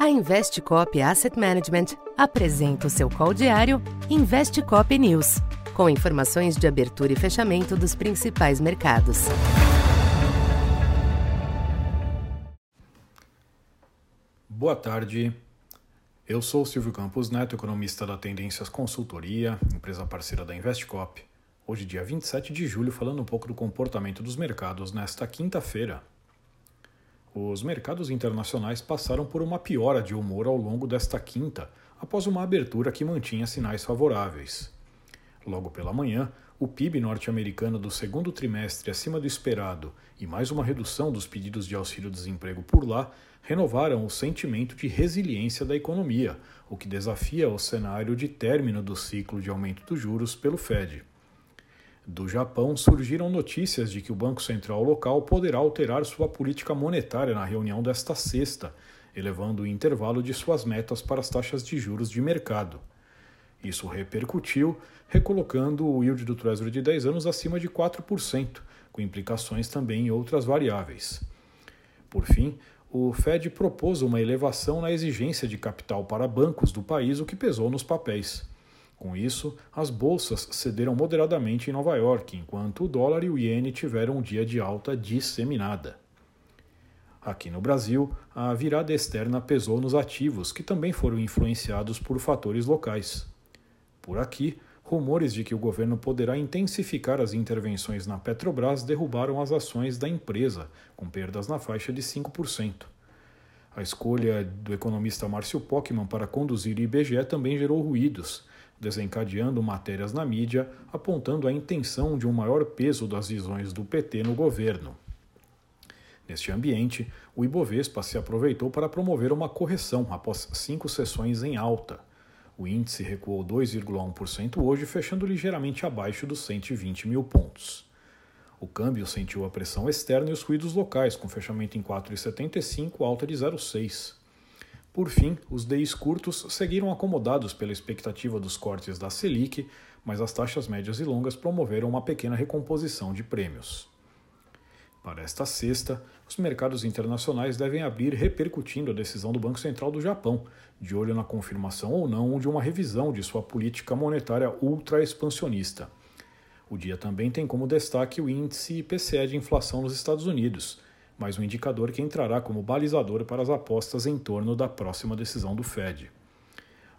A Investcop Asset Management apresenta o seu call diário Investcop News, com informações de abertura e fechamento dos principais mercados. Boa tarde. Eu sou Silvio Campos Neto, economista da Tendências Consultoria, empresa parceira da Investcop. Hoje, dia 27 de julho, falando um pouco do comportamento dos mercados nesta quinta-feira. Os mercados internacionais passaram por uma piora de humor ao longo desta quinta, após uma abertura que mantinha sinais favoráveis. Logo pela manhã, o PIB norte-americano do segundo trimestre acima do esperado e mais uma redução dos pedidos de auxílio-desemprego por lá renovaram o sentimento de resiliência da economia, o que desafia o cenário de término do ciclo de aumento dos juros pelo Fed. Do Japão surgiram notícias de que o Banco Central local poderá alterar sua política monetária na reunião desta sexta, elevando o intervalo de suas metas para as taxas de juros de mercado. Isso repercutiu, recolocando o yield do Treasury de 10 anos acima de 4%, com implicações também em outras variáveis. Por fim, o Fed propôs uma elevação na exigência de capital para bancos do país, o que pesou nos papéis. Com isso, as bolsas cederam moderadamente em Nova York, enquanto o dólar e o iene tiveram um dia de alta disseminada. Aqui no Brasil, a virada externa pesou nos ativos, que também foram influenciados por fatores locais. Por aqui, rumores de que o governo poderá intensificar as intervenções na Petrobras derrubaram as ações da empresa, com perdas na faixa de 5%. A escolha do economista Márcio Pockmann para conduzir o IBGE também gerou ruídos desencadeando matérias na mídia apontando a intenção de um maior peso das visões do PT no governo. Neste ambiente, o Ibovespa se aproveitou para promover uma correção após cinco sessões em alta. O índice recuou 2,1% hoje, fechando ligeiramente abaixo dos 120 mil pontos. O câmbio sentiu a pressão externa e os ruídos locais, com fechamento em 4,75, alta de 0,6. Por fim, os DIs curtos seguiram acomodados pela expectativa dos cortes da Selic, mas as taxas médias e longas promoveram uma pequena recomposição de prêmios. Para esta sexta, os mercados internacionais devem abrir repercutindo a decisão do Banco Central do Japão, de olho na confirmação ou não de uma revisão de sua política monetária ultra-expansionista. O dia também tem como destaque o índice IPCE de inflação nos Estados Unidos, mas um indicador que entrará como balizador para as apostas em torno da próxima decisão do Fed.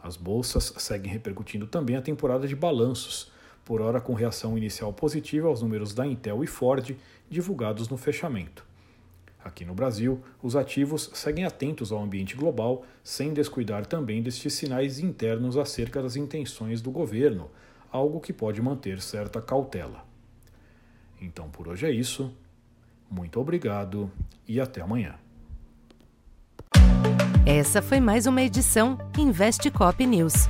As bolsas seguem repercutindo também a temporada de balanços, por hora com reação inicial positiva aos números da Intel e Ford divulgados no fechamento. Aqui no Brasil, os ativos seguem atentos ao ambiente global, sem descuidar também destes sinais internos acerca das intenções do governo, algo que pode manter certa cautela. Então por hoje é isso. Muito obrigado e até amanhã. Essa foi mais uma edição Investe Cop News.